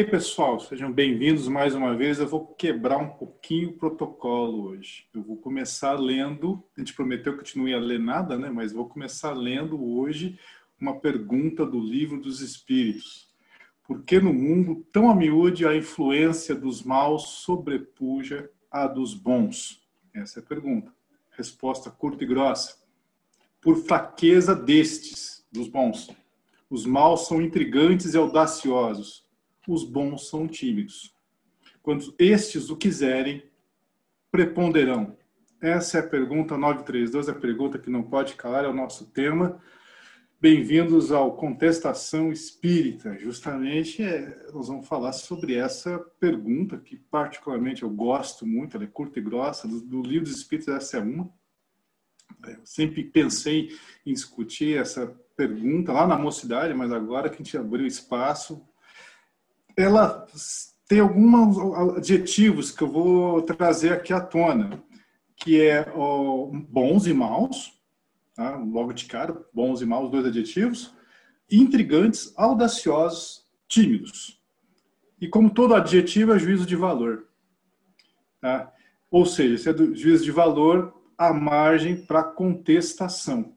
Ok, pessoal, sejam bem-vindos mais uma vez. Eu vou quebrar um pouquinho o protocolo hoje. Eu vou começar lendo, a gente prometeu que a gente não ia ler nada, né? Mas vou começar lendo hoje uma pergunta do Livro dos Espíritos. Por que no mundo tão a miúde a influência dos maus sobrepuja a dos bons? Essa é a pergunta. Resposta curta e grossa. Por fraqueza destes, dos bons. Os maus são intrigantes e audaciosos os bons são tímidos. Quando estes o quiserem, preponderão. Essa é a pergunta 932, a pergunta que não pode calar, é o nosso tema. Bem-vindos ao Contestação Espírita. Justamente é, nós vamos falar sobre essa pergunta que, particularmente, eu gosto muito, ela é curta e grossa. Do, do livro dos Espíritos, essa é uma. Eu sempre pensei em discutir essa pergunta lá na mocidade, mas agora que a gente abriu espaço, ela tem alguns adjetivos que eu vou trazer aqui à tona, que é ó, bons e maus, tá? logo de cara, bons e maus, dois adjetivos, intrigantes, audaciosos, tímidos. E como todo adjetivo é juízo de valor. Tá? Ou seja, se é do juízo de valor, a margem para contestação.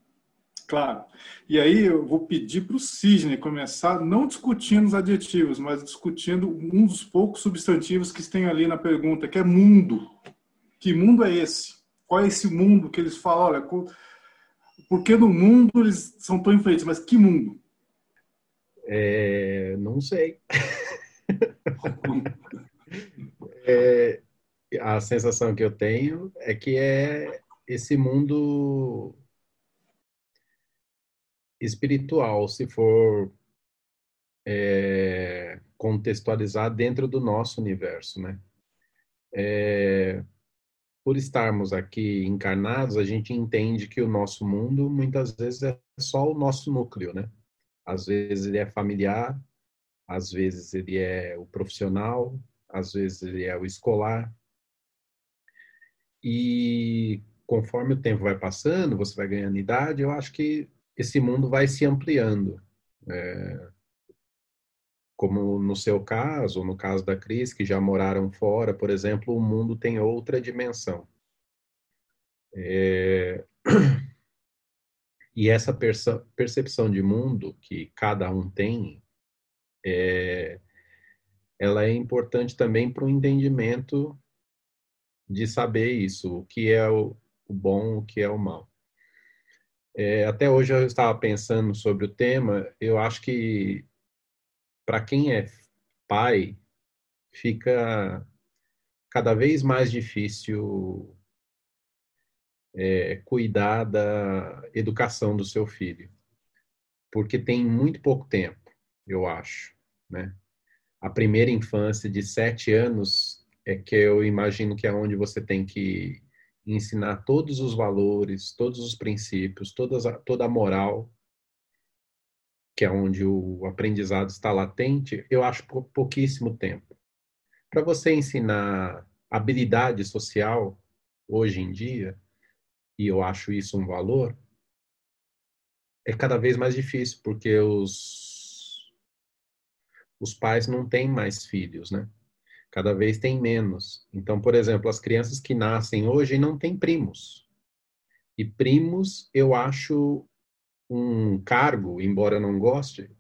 Claro. E aí eu vou pedir para o Sidney começar não discutindo os adjetivos, mas discutindo um dos poucos substantivos que tem ali na pergunta, que é mundo. Que mundo é esse? Qual é esse mundo que eles falam? Olha, por que no mundo eles são tão influentes? Mas que mundo? É, não sei. é, a sensação que eu tenho é que é esse mundo espiritual, se for é, contextualizar dentro do nosso universo, né? É, por estarmos aqui encarnados, a gente entende que o nosso mundo muitas vezes é só o nosso núcleo, né? Às vezes ele é familiar, às vezes ele é o profissional, às vezes ele é o escolar. E conforme o tempo vai passando, você vai ganhando idade, eu acho que esse mundo vai se ampliando. É, como no seu caso, no caso da Cris, que já moraram fora, por exemplo, o mundo tem outra dimensão. É, e essa percepção de mundo que cada um tem, é, ela é importante também para o entendimento de saber isso, o que é o, o bom, o que é o mal. É, até hoje eu estava pensando sobre o tema, eu acho que para quem é pai, fica cada vez mais difícil é, cuidar da educação do seu filho, porque tem muito pouco tempo, eu acho, né? A primeira infância de sete anos é que eu imagino que é onde você tem que ensinar todos os valores, todos os princípios, todas a, toda a moral, que é onde o aprendizado está latente, eu acho pouquíssimo tempo. Para você ensinar habilidade social, hoje em dia, e eu acho isso um valor, é cada vez mais difícil, porque os, os pais não têm mais filhos, né? Cada vez tem menos. Então, por exemplo, as crianças que nascem hoje não têm primos. E primos, eu acho um cargo, embora não goste,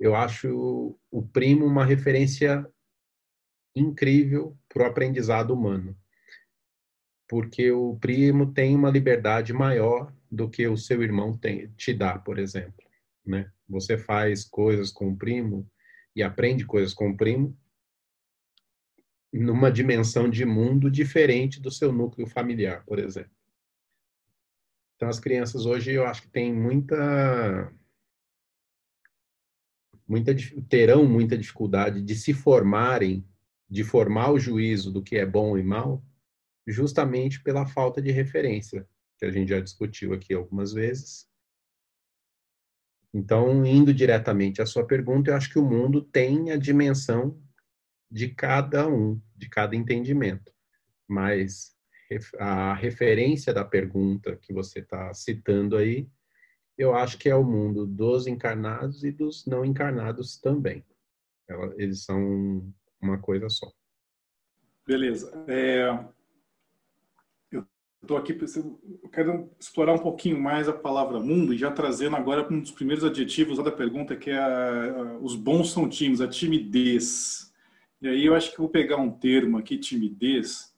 eu acho o primo uma referência incrível para o aprendizado humano. Porque o primo tem uma liberdade maior do que o seu irmão tem, te dá, por exemplo. Né? Você faz coisas com o primo e aprende coisas com o primo numa dimensão de mundo diferente do seu núcleo familiar, por exemplo. Então, as crianças hoje, eu acho que têm muita, muita terão muita dificuldade de se formarem, de formar o juízo do que é bom e mal, justamente pela falta de referência, que a gente já discutiu aqui algumas vezes. Então, indo diretamente à sua pergunta, eu acho que o mundo tem a dimensão de cada um, de cada entendimento. Mas a referência da pergunta que você está citando aí, eu acho que é o mundo dos encarnados e dos não encarnados também. Eles são uma coisa só. Beleza. É, eu estou aqui, eu quero explorar um pouquinho mais a palavra mundo e já trazendo agora um dos primeiros adjetivos da pergunta, que é a, os bons são tímidos, a timidez. E aí eu acho que vou pegar um termo aqui, timidez,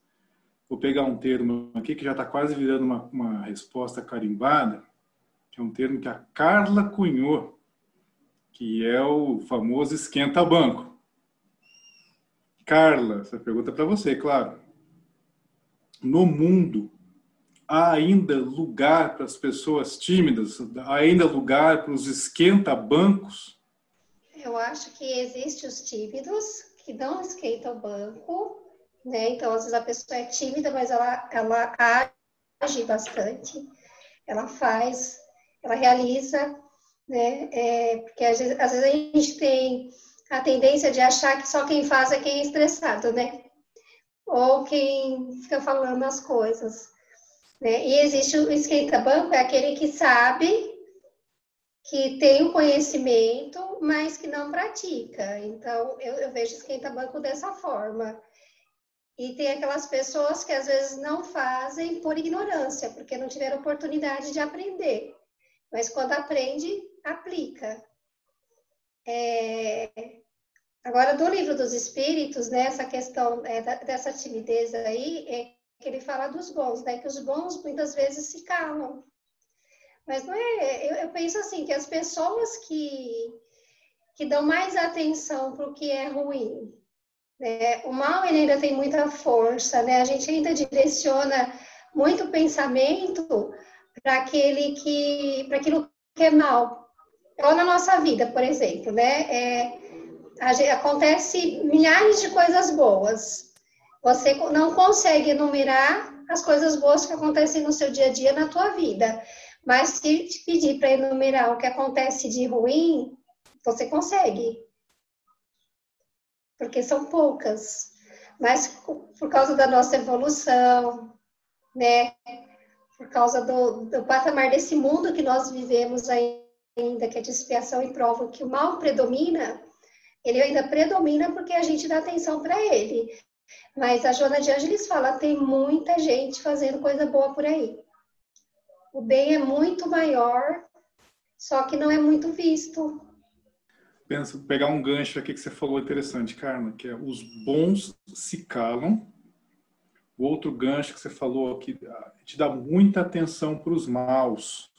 vou pegar um termo aqui que já está quase virando uma, uma resposta carimbada, que é um termo que a Carla cunhou, que é o famoso esquenta-banco. Carla, essa pergunta é para você, claro. No mundo, há ainda lugar para as pessoas tímidas? Há ainda lugar para os esquenta-bancos? Eu acho que existem os tímidos que não esquentam o banco, né? Então, às vezes a pessoa é tímida, mas ela, ela age bastante, ela faz, ela realiza, né? É, porque às vezes, às vezes a gente tem a tendência de achar que só quem faz é quem é estressado, né? Ou quem fica falando as coisas. Né? E existe o esquenta-banco, é aquele que sabe, que tem o conhecimento, mas que não pratica. Então, eu, eu vejo esquenta-banco dessa forma. E tem aquelas pessoas que às vezes não fazem por ignorância, porque não tiveram oportunidade de aprender. Mas quando aprende, aplica. É... Agora, do livro dos Espíritos, né, essa questão é, dessa timidez aí, é que ele fala dos bons, né, que os bons muitas vezes se calam. Mas não é, eu, eu penso assim, que as pessoas que, que dão mais atenção para o que é ruim, né? O mal ele ainda tem muita força, né? A gente ainda direciona muito pensamento para aquele que, para aquilo que é mal. Ou na nossa vida, por exemplo, né? É, gente, acontece milhares de coisas boas. Você não consegue enumerar as coisas boas que acontecem no seu dia a dia na tua vida. Mas se te pedir para enumerar o que acontece de ruim, você consegue porque são poucas. Mas por causa da nossa evolução, né? Por causa do, do patamar desse mundo que nós vivemos ainda, que é de expiação e prova, que o mal predomina, ele ainda predomina porque a gente dá atenção para ele. Mas a Joana de Ângeles fala, tem muita gente fazendo coisa boa por aí. O bem é muito maior, só que não é muito visto pensa, pegar um gancho aqui que você falou interessante, Carla, que é os bons se calam. O outro gancho que você falou aqui, te dá muita atenção para os maus.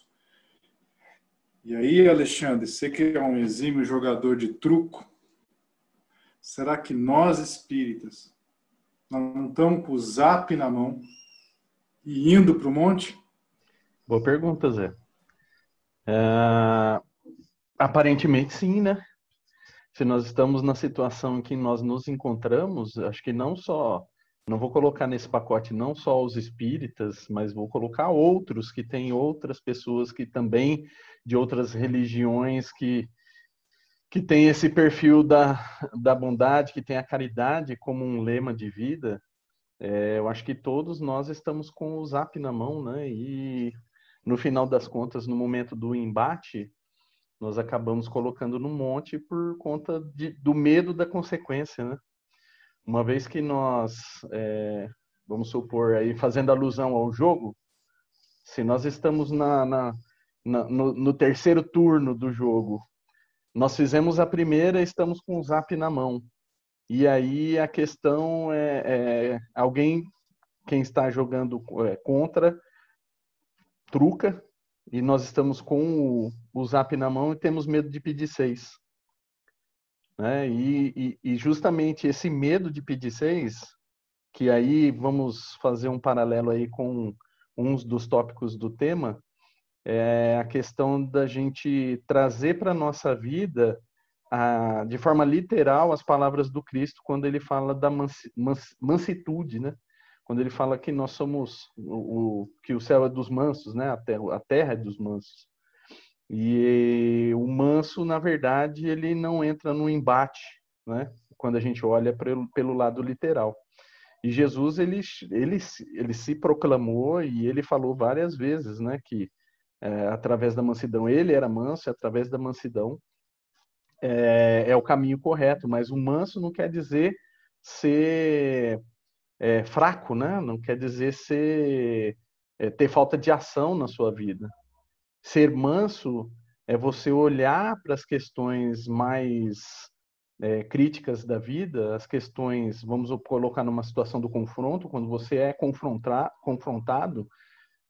E aí, Alexandre, você que é um exímio jogador de truco, será que nós espíritas não estamos com o zap na mão e indo para o monte? Boa pergunta, Zé. Uh, aparentemente sim, né? se nós estamos na situação em que nós nos encontramos, acho que não só, não vou colocar nesse pacote não só os espíritas, mas vou colocar outros que têm outras pessoas que também de outras religiões que que tem esse perfil da, da bondade, que tem a caridade como um lema de vida, é, eu acho que todos nós estamos com o zap na mão, né? E no final das contas, no momento do embate, nós acabamos colocando no monte por conta de, do medo da consequência, né? Uma vez que nós, é, vamos supor aí, fazendo alusão ao jogo, se nós estamos na, na, na no, no, terceiro turno do jogo, nós fizemos a primeira, estamos com o zap na mão. E aí a questão é, é alguém, quem está jogando é, contra, truca, e nós estamos com o, o zap na mão e temos medo de pedir seis. Né? E, e, e, justamente esse medo de pedir seis, que aí vamos fazer um paralelo aí com uns dos tópicos do tema, é a questão da gente trazer para a nossa vida, a, de forma literal, as palavras do Cristo quando ele fala da mansitude, né? Quando ele fala que nós somos o, o, que o céu é dos mansos, né? A terra, a terra é dos mansos. E o manso, na verdade, ele não entra no embate, né? Quando a gente olha pelo, pelo lado literal. E Jesus ele, ele, ele se proclamou e ele falou várias vezes, né, que é, através da mansidão ele era manso, e através da mansidão é, é, o caminho correto, mas o manso não quer dizer ser é, fraco, né? Não quer dizer ser é, ter falta de ação na sua vida. Ser manso é você olhar para as questões mais é, críticas da vida, as questões, vamos colocar numa situação do confronto, quando você é confrontado,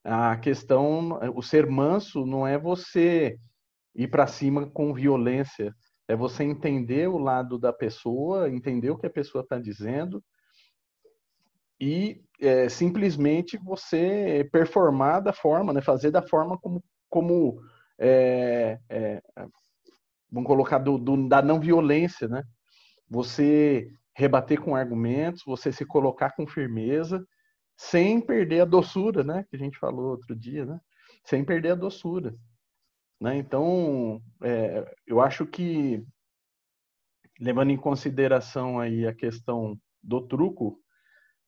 a questão, o ser manso não é você ir para cima com violência, é você entender o lado da pessoa, entender o que a pessoa está dizendo e é, simplesmente você performar da forma, né, fazer da forma como, como é, é, vamos colocar do, do, da não violência, né? Você rebater com argumentos, você se colocar com firmeza, sem perder a doçura, né? Que a gente falou outro dia, né? Sem perder a doçura. Né? Então, é, eu acho que, levando em consideração aí a questão do truco,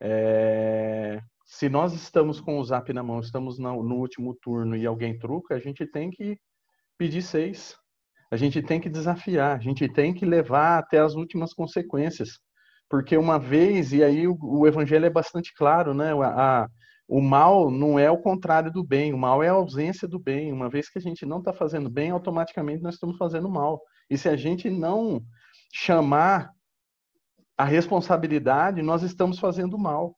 é, se nós estamos com o zap na mão, estamos no, no, último turno e alguém truca, a gente tem que pedir seis. A gente tem que desafiar, a gente tem que levar até as últimas consequências. Porque uma vez, e aí o, o evangelho é bastante claro, né? A, o mal não é o contrário do bem, o mal é a ausência do bem. Uma vez que a gente não está fazendo bem, automaticamente nós estamos fazendo mal. E se a gente não chamar a responsabilidade, nós estamos fazendo mal.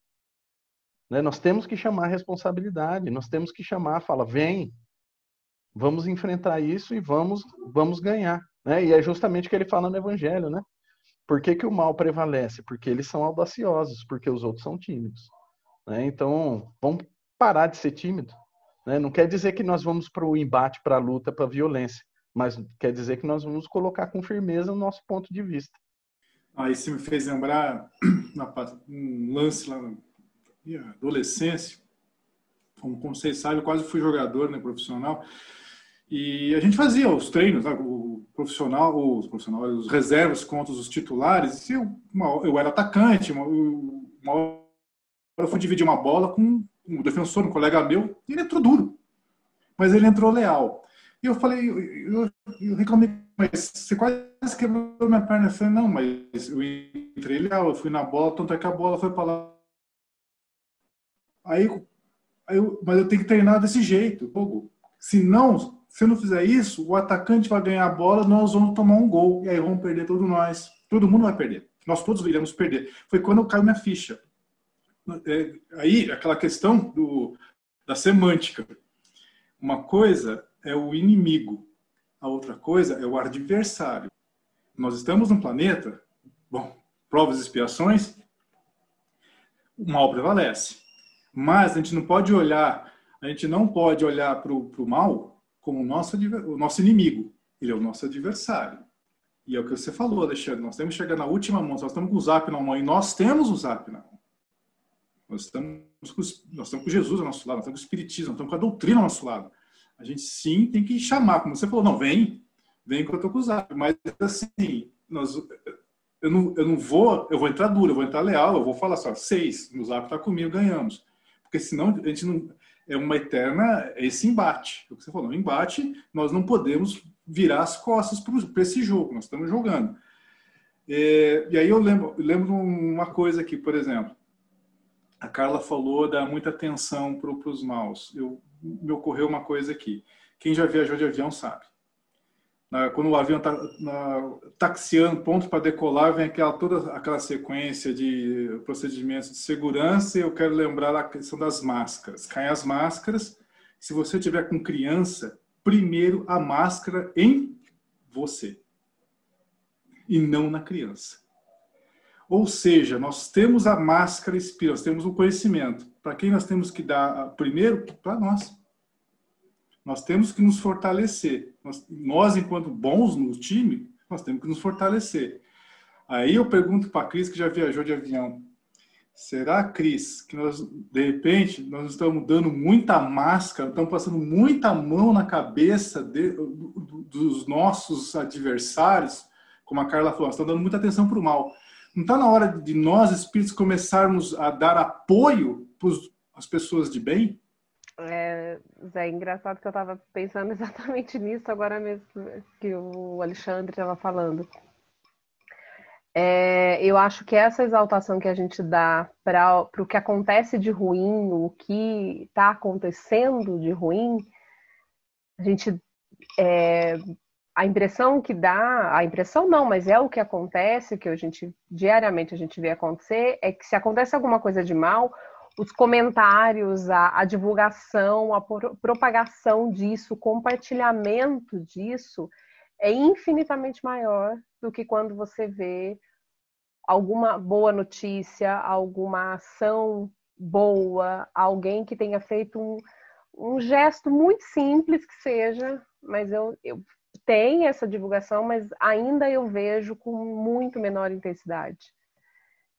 Né? Nós temos que chamar a responsabilidade, nós temos que chamar, fala, vem, vamos enfrentar isso e vamos, vamos ganhar. Né? E é justamente o que ele fala no Evangelho, né? Por que, que o mal prevalece? Porque eles são audaciosos, porque os outros são tímidos. Né? Então, vamos parar de ser tímido. Né? Não quer dizer que nós vamos para o embate, para a luta, para a violência, mas quer dizer que nós vamos colocar com firmeza o nosso ponto de vista. Ah, isso me fez lembrar um lance lá na minha adolescência. Como, como vocês sabem, eu quase fui jogador né, profissional. E a gente fazia os treinos, né, o profissional, os profissionais, os reservas contra os titulares. E eu, uma, eu era atacante, uma, uma eu fui dividir uma bola com um defensor, um colega meu, e ele entrou duro. Mas ele entrou leal. E eu falei, eu, eu reclamei, mas você quase quebrou minha perna. Eu falei, não, mas eu entrei leal, eu fui na bola, tanto é que a bola foi para lá. Aí, aí eu, mas eu tenho que treinar desse jeito. Fogo. Se não, se não fizer isso, o atacante vai ganhar a bola, nós vamos tomar um gol. E aí vamos perder todos nós. Todo mundo vai perder. Nós todos iremos perder. Foi quando caiu minha ficha é, aí aquela questão do, da semântica. Uma coisa é o inimigo, a outra coisa é o adversário. Nós estamos num planeta, bom, provas e expiações, o mal prevalece. Mas a gente não pode olhar, a gente não pode olhar para o mal como o nosso, o nosso inimigo. Ele é o nosso adversário. E é o que você falou, Alexandre. Nós temos que chegar na última mão. Nós estamos com o zap na mão e nós temos o zap na mão. Nós estamos, com, nós estamos com Jesus ao nosso lado, nós estamos com o Espiritismo, nós estamos com a doutrina ao nosso lado. A gente sim tem que chamar, como você falou, não, vem, vem que eu estou com o zap. Mas assim, nós, eu, não, eu não vou, eu vou entrar duro, eu vou entrar leal, eu vou falar só, seis, no zap está comigo, ganhamos. Porque senão a gente não. É uma eterna. É esse embate. É o que você falou, um embate, nós não podemos virar as costas para esse jogo, nós estamos jogando. É, e aí eu lembro, lembro uma coisa aqui, por exemplo a Carla falou da muita atenção para os maus. Eu, me ocorreu uma coisa aqui. Quem já viajou de avião sabe. Na, quando o avião está taxiando, ponto para decolar, vem aquela, toda aquela sequência de procedimentos de segurança. E eu quero lembrar a questão das máscaras. Caem as máscaras. Se você tiver com criança, primeiro a máscara em você e não na criança. Ou seja, nós temos a máscara espírita, nós temos o conhecimento. Para quem nós temos que dar primeiro? Para nós. Nós temos que nos fortalecer. Nós, nós, enquanto bons no time, nós temos que nos fortalecer. Aí eu pergunto para a Cris, que já viajou de avião. Será, Cris, que nós, de repente, nós estamos dando muita máscara, estamos passando muita mão na cabeça de, dos nossos adversários, como a Carla falou, nós estamos dando muita atenção para o mal. Não está na hora de nós, espíritos, começarmos a dar apoio as pessoas de bem? É, Zé, engraçado que eu estava pensando exatamente nisso agora mesmo que o Alexandre estava falando. É, eu acho que essa exaltação que a gente dá para o que acontece de ruim, o que está acontecendo de ruim, a gente é, a impressão que dá, a impressão não, mas é o que acontece, que a gente diariamente a gente vê acontecer, é que se acontece alguma coisa de mal, os comentários, a, a divulgação, a propagação disso, o compartilhamento disso é infinitamente maior do que quando você vê alguma boa notícia, alguma ação boa, alguém que tenha feito um, um gesto muito simples que seja, mas eu, eu tenho essa divulgação, mas ainda eu vejo com muito menor intensidade.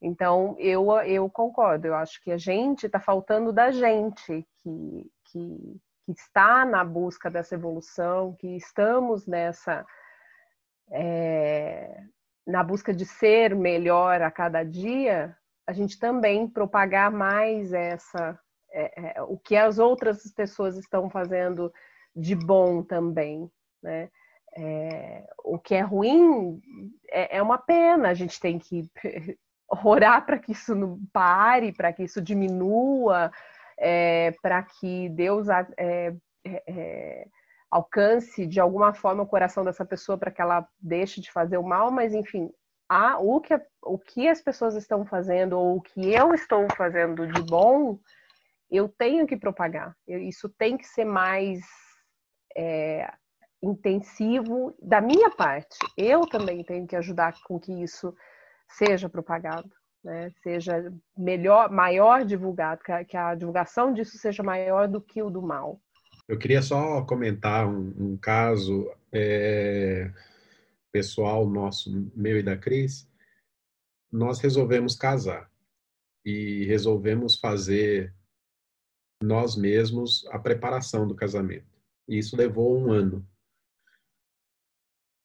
Então, eu, eu concordo, eu acho que a gente está faltando da gente que, que, que, está na busca dessa evolução, que estamos nessa. É, na busca de ser melhor a cada dia, a gente também propagar mais essa. É, é, o que as outras pessoas estão fazendo de bom também, né? É, o que é ruim é, é, uma pena, a gente tem que orar para que isso não pare, para que isso diminua, é, para que Deus é, é, é, alcance de alguma forma o coração dessa pessoa para que ela deixe de fazer o mal, mas enfim, há, o, que, o que as pessoas estão fazendo ou o que eu estou fazendo de bom, eu tenho que propagar. Isso tem que ser mais é, intensivo da minha parte. Eu também tenho que ajudar com que isso seja propagado, né? seja melhor, maior divulgado, que a, que a, divulgação disso seja maior do que o do mal. Eu queria só comentar um, um caso é, pessoal nosso, meu e da Cris. Nós resolvemos casar e resolvemos fazer nós mesmos a preparação do casamento. E isso levou um ano.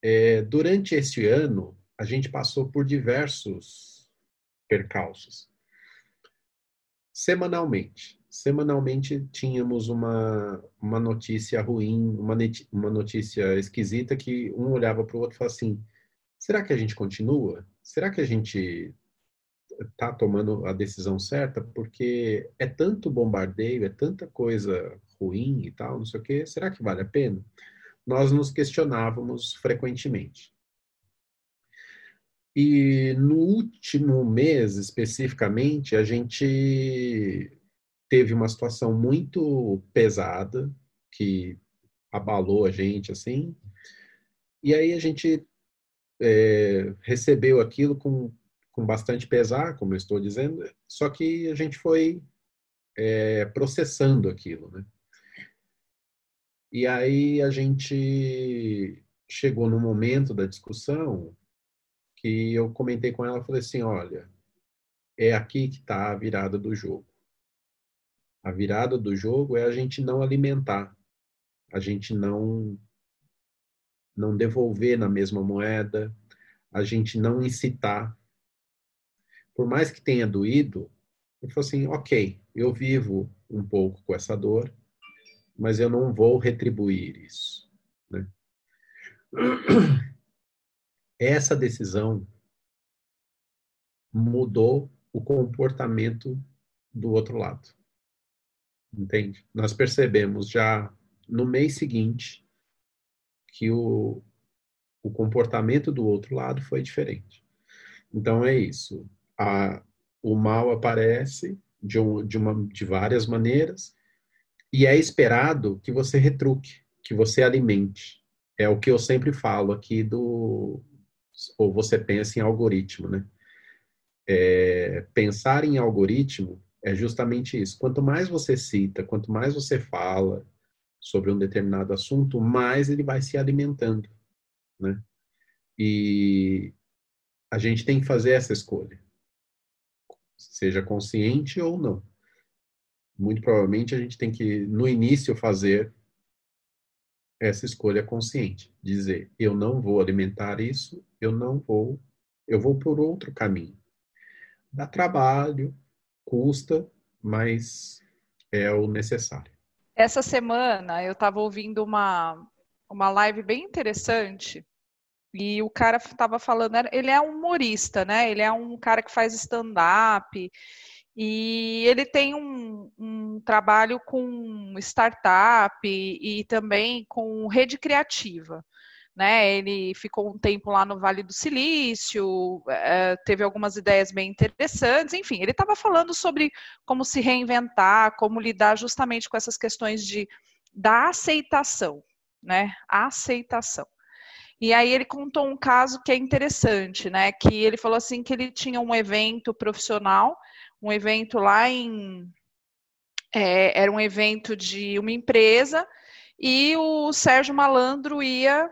É, durante este ano, a gente passou por diversos percalços. Semanalmente, semanalmente tínhamos uma, uma notícia ruim, uma, uma notícia esquisita que um olhava para o outro e falava assim: será que a gente continua? Será que a gente está tomando a decisão certa? Porque é tanto bombardeio, é tanta coisa ruim e tal, não sei o quê, será que vale a pena? Nós nos questionávamos frequentemente. E no último mês, especificamente, a gente teve uma situação muito pesada que abalou a gente, assim. E aí a gente é, recebeu aquilo com, com bastante pesar, como eu estou dizendo, só que a gente foi é, processando aquilo, né? E aí a gente chegou no momento da discussão que eu comentei com ela, falei assim, olha, é aqui que está a virada do jogo. A virada do jogo é a gente não alimentar, a gente não não devolver na mesma moeda, a gente não incitar. Por mais que tenha doído, eu falei assim, ok, eu vivo um pouco com essa dor, mas eu não vou retribuir isso. Né? essa decisão mudou o comportamento do outro lado. Entende? Nós percebemos já no mês seguinte que o, o comportamento do outro lado foi diferente. Então é isso. A, o mal aparece de, um, de, uma, de várias maneiras e é esperado que você retruque, que você alimente. É o que eu sempre falo aqui do, ou você pensa em algoritmo, né? É, pensar em algoritmo é justamente isso. Quanto mais você cita, quanto mais você fala sobre um determinado assunto, mais ele vai se alimentando, né? E a gente tem que fazer essa escolha, seja consciente ou não. Muito provavelmente a gente tem que, no início, fazer essa escolha consciente, dizer eu não vou alimentar isso, eu não vou, eu vou por outro caminho. Dá trabalho, custa, mas é o necessário. Essa semana eu estava ouvindo uma, uma live bem interessante e o cara estava falando, ele é um humorista, né? Ele é um cara que faz stand-up e ele tem um, um trabalho com startup e, e, também com rede criativa. Né, ele ficou um tempo lá no Vale do Silício, é, teve algumas ideias bem interessantes, enfim, ele estava falando sobre como se reinventar, como lidar justamente com essas questões de, da aceitação, né? aceitação. E aí ele contou um caso que é interessante, né? Que ele falou assim que ele tinha um evento profissional um evento lá em. É, era um evento de uma empresa e o Sérgio Malandro ia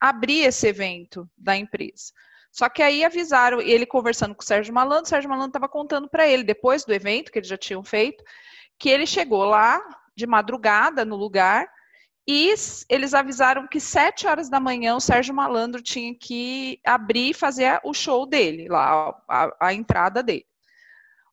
abrir esse evento da empresa. Só que aí avisaram, ele conversando com o Sérgio Malandro, o Sérgio Malandro estava contando para ele, depois do evento que eles já tinham feito, que ele chegou lá de madrugada no lugar e eles avisaram que sete horas da manhã o Sérgio Malandro tinha que abrir e fazer o show dele, lá, a, a entrada dele.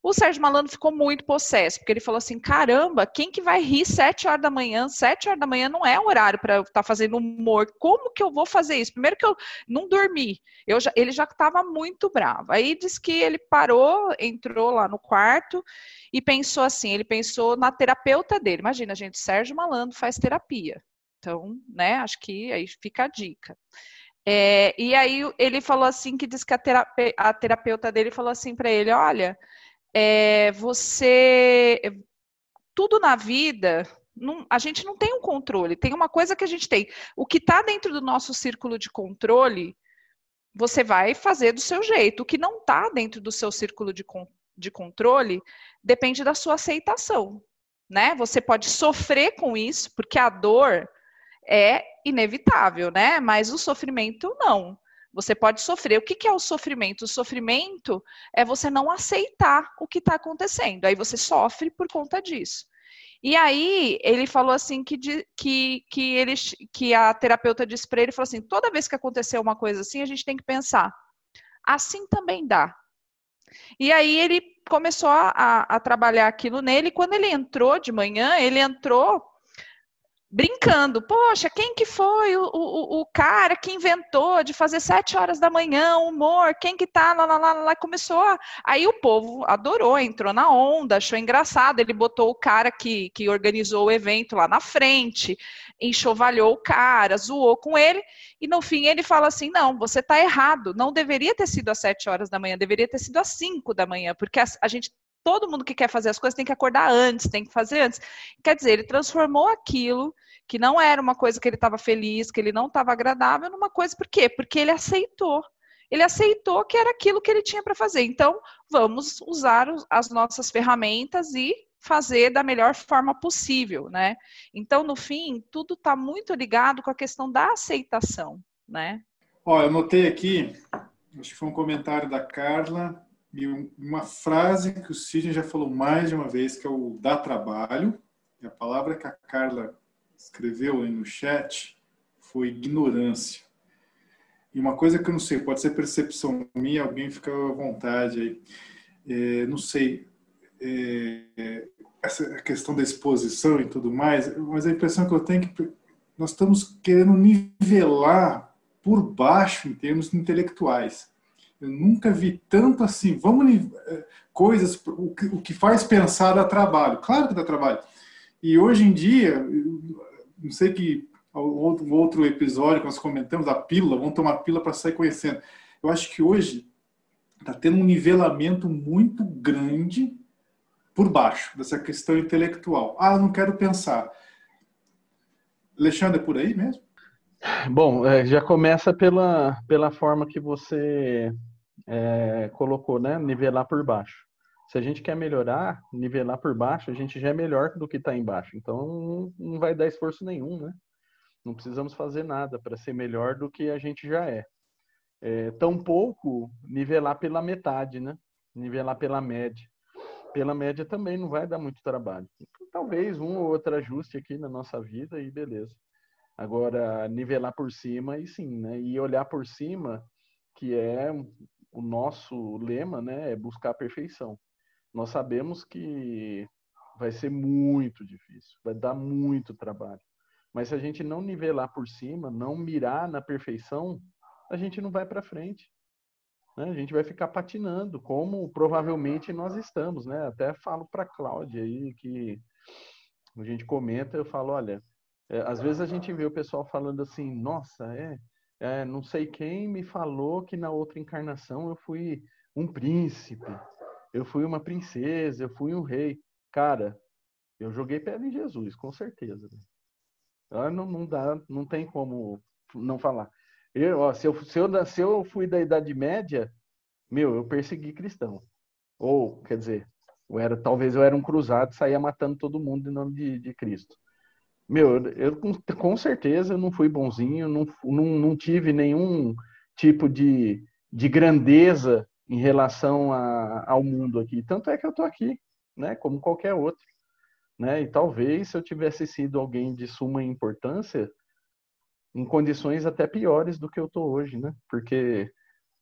O Sérgio Malandro ficou muito possesso, porque ele falou assim: caramba, quem que vai rir sete horas da manhã? Sete horas da manhã não é horário para estar tá fazendo humor. Como que eu vou fazer isso? Primeiro que eu não dormi. Eu já, ele já estava muito bravo. Aí diz que ele parou, entrou lá no quarto e pensou assim: ele pensou na terapeuta dele. Imagina, gente, Sérgio Malandro faz terapia. Então, né, acho que aí fica a dica. É, e aí ele falou assim que diz que a, a terapeuta dele falou assim para ele: olha é, você. Tudo na vida, não, a gente não tem um controle. Tem uma coisa que a gente tem. O que está dentro do nosso círculo de controle, você vai fazer do seu jeito. O que não está dentro do seu círculo de, de controle depende da sua aceitação. Né? Você pode sofrer com isso, porque a dor é inevitável, né? Mas o sofrimento não. Você pode sofrer. O que, é o sofrimento? O sofrimento é você não aceitar o que está acontecendo. Aí você sofre por conta disso. E aí ele falou assim que, que, que, ele, que a terapeuta disse para ele, falou assim, toda vez que acontecer uma coisa assim, a gente tem que pensar, assim também dá. E aí ele começou a, a trabalhar aquilo nele. Quando ele entrou de manhã, ele entrou brincando, poxa, quem que foi o, o, o, cara que inventou de fazer sete horas da manhã humor? Quem que tá lá, lá, lá, lá, começou a... Aí o povo adorou, entrou na onda, achou engraçado, ele botou o cara que, que organizou o evento lá na frente, enxovalhou o cara, zoou com ele, e no fim ele fala assim, não, você tá errado, não deveria ter sido às sete horas da manhã, deveria ter sido às cinco da manhã, porque a, a gente todo mundo que quer fazer as coisas tem que acordar antes, tem que fazer antes. Quer dizer, ele transformou aquilo que não era uma coisa que ele estava feliz, que ele não estava agradável, numa coisa por quê? Porque ele aceitou. Ele aceitou que era aquilo que ele tinha para fazer. Então, vamos usar as nossas ferramentas e fazer da melhor forma possível, né? Então, no fim, tudo está muito ligado com a questão da aceitação, né? Ó, eu notei aqui, acho que foi um comentário da Carla, e uma frase que o Sidney já falou mais de uma vez, que é o dá trabalho. E a palavra que a Carla escreveu aí no chat foi ignorância. E uma coisa que eu não sei, pode ser percepção minha, alguém fica à vontade aí. É, não sei, é, essa questão da exposição e tudo mais, mas a impressão que eu tenho é que nós estamos querendo nivelar por baixo em termos intelectuais. Eu nunca vi tanto assim, vamos eh, coisas, o que, o que faz pensar dá trabalho. Claro que dá trabalho. E hoje em dia, não sei que outro, outro episódio que nós comentamos, a pílula, vamos tomar pílula para sair conhecendo. Eu acho que hoje está tendo um nivelamento muito grande por baixo dessa questão intelectual. Ah, não quero pensar. Alexandre, é por aí mesmo? Bom, é, já começa pela, pela forma que você é, colocou, né? Nivelar por baixo. Se a gente quer melhorar, nivelar por baixo, a gente já é melhor do que está embaixo. Então não vai dar esforço nenhum, né? Não precisamos fazer nada para ser melhor do que a gente já é. é. Tampouco nivelar pela metade, né? Nivelar pela média. Pela média também não vai dar muito trabalho. Talvez um ou outro ajuste aqui na nossa vida e beleza. Agora, nivelar por cima, e sim, né? E olhar por cima, que é o nosso lema né, é buscar a perfeição. Nós sabemos que vai ser muito difícil, vai dar muito trabalho. Mas se a gente não nivelar por cima, não mirar na perfeição, a gente não vai para frente. Né? A gente vai ficar patinando, como provavelmente nós estamos, né? Até falo para a Cláudia aí que a gente comenta, eu falo, olha, é, às vezes a gente vê o pessoal falando assim, nossa, é, é, não sei quem me falou que na outra encarnação eu fui um príncipe, eu fui uma princesa, eu fui um rei. Cara, eu joguei pedra em Jesus, com certeza. Né? Não, não dá, não tem como não falar. Eu, ó, se, eu, se, eu, se eu fui da Idade Média, meu, eu persegui cristão. Ou, quer dizer, eu era, talvez eu era um cruzado, saía matando todo mundo em nome de, de Cristo. Meu, eu com, certeza não fui bonzinho, não, não, não tive nenhum tipo de, de grandeza em relação a, ao mundo aqui. Tanto é que eu estou aqui, né? Como qualquer outro. Né? E talvez se eu tivesse sido alguém de suma importância, em condições até piores do que eu estou hoje, né? Porque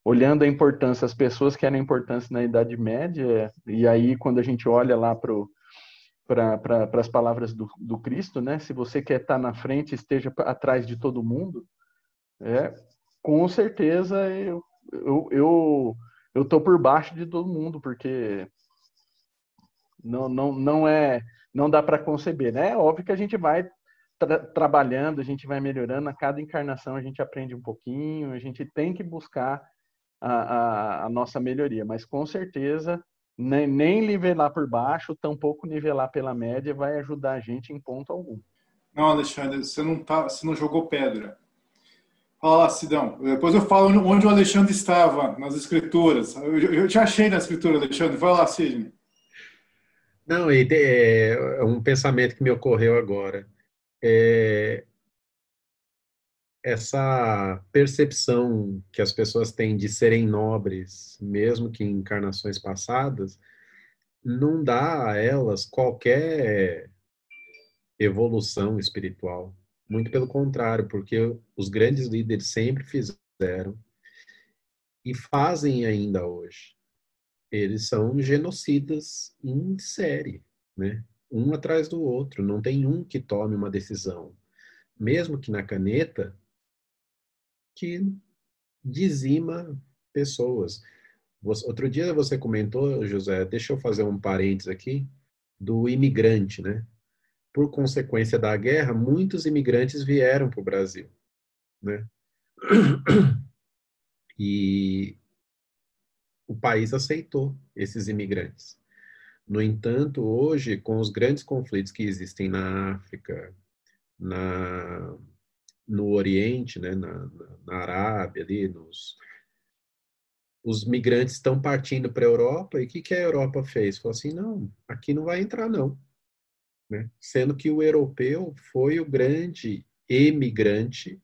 olhando a importância, as pessoas que eram importância na Idade Média, e aí quando a gente olha lá para para as palavras do, do Cristo, né? Se você quer estar na frente, esteja atrás de todo mundo. É, com certeza eu, eu, eu, eu tô por baixo de todo mundo, porque não, não, não é, não dá para conceber, né? É óbvio que a gente vai tra trabalhando, a gente vai melhorando, a cada encarnação a gente aprende um pouquinho, a gente tem que buscar a, a, a nossa melhoria, mas com certeza nem, nem nivelar por baixo, tampouco nivelar pela média vai ajudar a gente em ponto algum. Não, Alexandre, você não, tá, você não jogou pedra. Fala lá, Sidão. Depois eu falo onde o Alexandre estava nas escrituras. Eu, eu te achei na escritura, Alexandre. Vai lá, Sidney. Não, e é, é um pensamento que me ocorreu agora. É, essa percepção que as pessoas têm de serem nobres, mesmo que em encarnações passadas, não dá a elas qualquer evolução espiritual. Muito pelo contrário, porque os grandes líderes sempre fizeram e fazem ainda hoje. Eles são genocidas em série, né? Um atrás do outro, não tem um que tome uma decisão. Mesmo que na caneta que dizima pessoas. Outro dia você comentou, José, deixa eu fazer um parênteses aqui, do imigrante, né? Por consequência da guerra, muitos imigrantes vieram para o Brasil, né? E o país aceitou esses imigrantes. No entanto, hoje, com os grandes conflitos que existem na África, na no Oriente, né, na, na Arábia, ali, nos, os migrantes estão partindo para a Europa, e o que, que a Europa fez? Falou assim, não, aqui não vai entrar não. Né? Sendo que o europeu foi o grande emigrante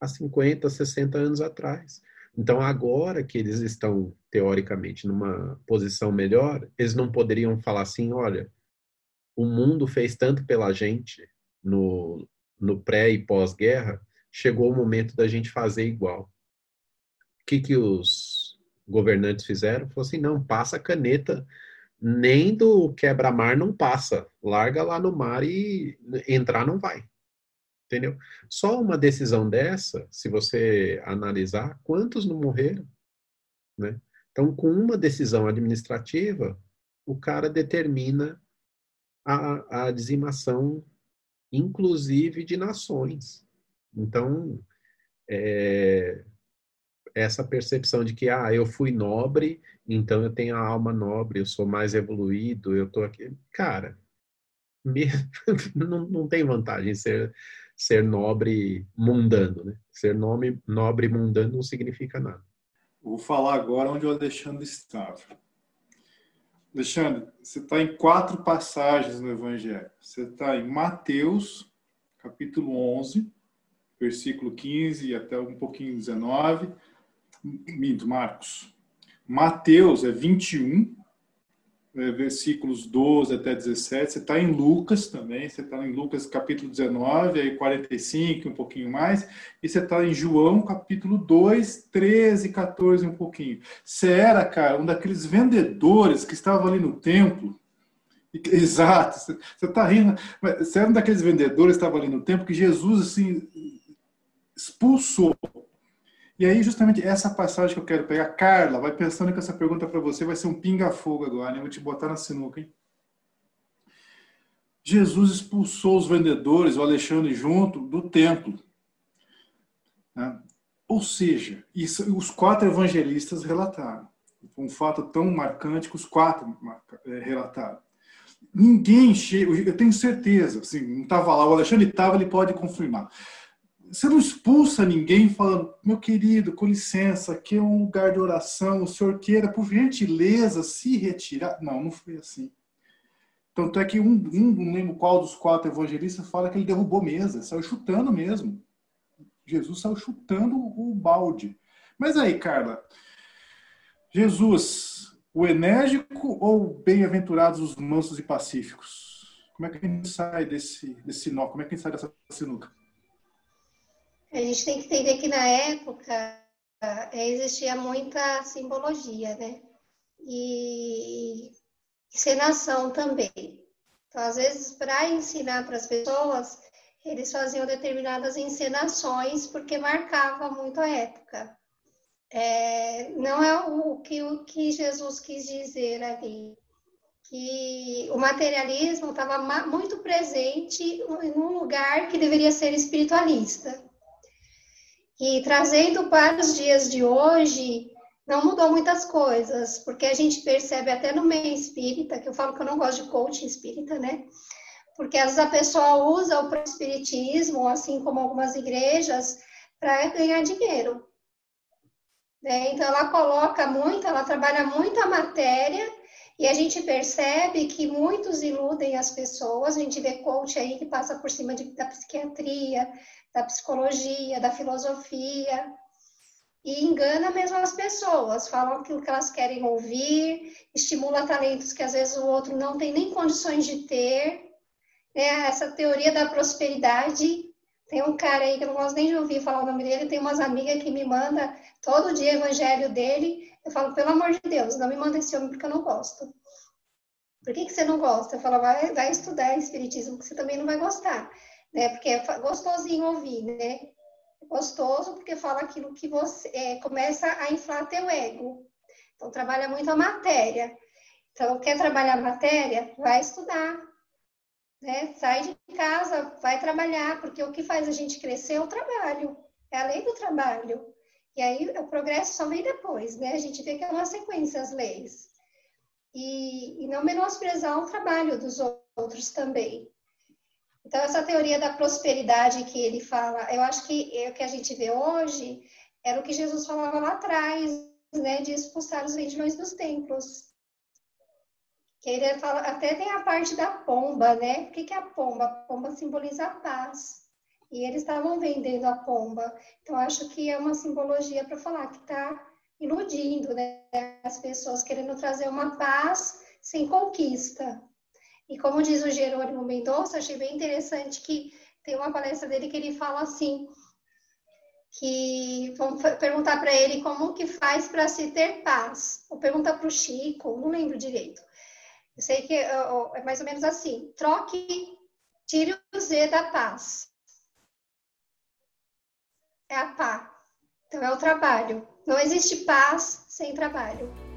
há 50, 60 anos atrás. Então, agora que eles estão, teoricamente, numa posição melhor, eles não poderiam falar assim, olha, o mundo fez tanto pela gente no, no pré e pós-guerra, chegou o momento da gente fazer igual. O que, que os governantes fizeram? Falou assim, não, passa a caneta, nem do quebra-mar não passa. Larga lá no mar e entrar não vai. Entendeu? Só uma decisão dessa, se você analisar, quantos não morreram? Né? Então, com uma decisão administrativa, o cara determina a, a dizimação inclusive de nações. Então, é, essa percepção de que, ah, eu fui nobre, então eu tenho a alma nobre, eu sou mais evoluído, eu tô aqui. Cara, me, não, não tem vantagem ser, ser nobre mundano, né? Ser nome, nobre mundano não significa nada. Vou falar agora onde o Alexandre estava. Alexandre, você está em quatro passagens no Evangelho. Você está em Mateus, capítulo 11, versículo 15 até um pouquinho 19. Minto, Marcos. Mateus é 21, é, versículos 12 até 17. Você está em Lucas também, você está em Lucas capítulo 19, aí 45, um pouquinho mais. E você está em João capítulo 2, 13, 14, um pouquinho. Você era, cara, um daqueles vendedores que estava ali no templo Exato, você está rindo. Você era um daqueles vendedores que estava ali no tempo que Jesus assim expulsou. E aí, justamente essa passagem que eu quero pegar, Carla, vai pensando que essa pergunta para você vai ser um pinga-fogo agora, né? Eu vou te botar na sinuca, hein? Jesus expulsou os vendedores, o Alexandre junto, do templo. Né? Ou seja, isso, os quatro evangelistas relataram. Um fato tão marcante que os quatro é, relataram. Ninguém chega, eu tenho certeza, assim, não estava lá, o Alexandre estava, ele pode confirmar. Você não expulsa ninguém falando, meu querido, com licença, aqui é um lugar de oração, o senhor queira, por gentileza, se retirar. Não, não foi assim. Tanto é que um, um não lembro qual dos quatro evangelistas fala que ele derrubou mesa, saiu chutando mesmo. Jesus saiu chutando o balde. Mas aí, Carla, Jesus, o enérgico ou bem-aventurados os mansos e pacíficos? Como é que a gente sai desse, desse nó? Como é que a gente sai dessa sinuca? A gente tem que entender que na época é, existia muita simbologia, né? E encenação também. Então, às vezes, para ensinar para as pessoas, eles faziam determinadas encenações porque marcava muito a época. É, não é o que, o que Jesus quis dizer ali, que o materialismo estava muito presente num lugar que deveria ser espiritualista. E trazendo para os dias de hoje, não mudou muitas coisas, porque a gente percebe até no meio espírita, que eu falo que eu não gosto de coaching espírita, né? Porque às vezes a pessoa usa o espiritismo, assim como algumas igrejas, para ganhar dinheiro. Né? Então ela coloca muito, ela trabalha muito a matéria e a gente percebe que muitos iludem as pessoas. A gente vê coach aí que passa por cima de, da psiquiatria, da psicologia, da filosofia e engana mesmo as pessoas, falam aquilo que elas querem ouvir, estimula talentos que às vezes o outro não tem nem condições de ter. Né? Essa teoria da prosperidade. Tem um cara aí que eu não gosto nem de ouvir falar o nome dele, tem umas amigas que me manda todo dia evangelho dele. Eu falo, pelo amor de Deus, não me manda esse homem porque eu não gosto. Por que, que você não gosta? Eu falo, vai, vai estudar espiritismo, que você também não vai gostar. Né? Porque é gostosinho ouvir, né? gostoso porque fala aquilo que você é, começa a inflar teu ego. Então trabalha muito a matéria. Então quer trabalhar matéria, vai estudar, né? Sai de casa, vai trabalhar, porque o que faz a gente crescer é o trabalho, é a lei do trabalho. E aí o progresso só vem depois, né? A gente vê que é uma sequência as leis. E, e não menosprezar o trabalho dos outros também. Então, essa teoria da prosperidade que ele fala, eu acho que é o que a gente vê hoje era o que Jesus falava lá atrás, né, de expulsar os vendilhões dos templos. Que ele fala, até tem a parte da pomba, né? O que é a pomba? A pomba simboliza a paz. E eles estavam vendendo a pomba. Então, acho que é uma simbologia para falar que está iludindo né, as pessoas, querendo trazer uma paz sem conquista. E como diz o Jerônimo Mendonça, achei bem interessante que tem uma palestra dele que ele fala assim, que vão perguntar para ele como que faz para se ter paz. Ou pergunta para o Chico, não lembro direito. Eu sei que é mais ou menos assim, troque, tire o Z da paz. É a paz. Então é o trabalho. Não existe paz sem trabalho.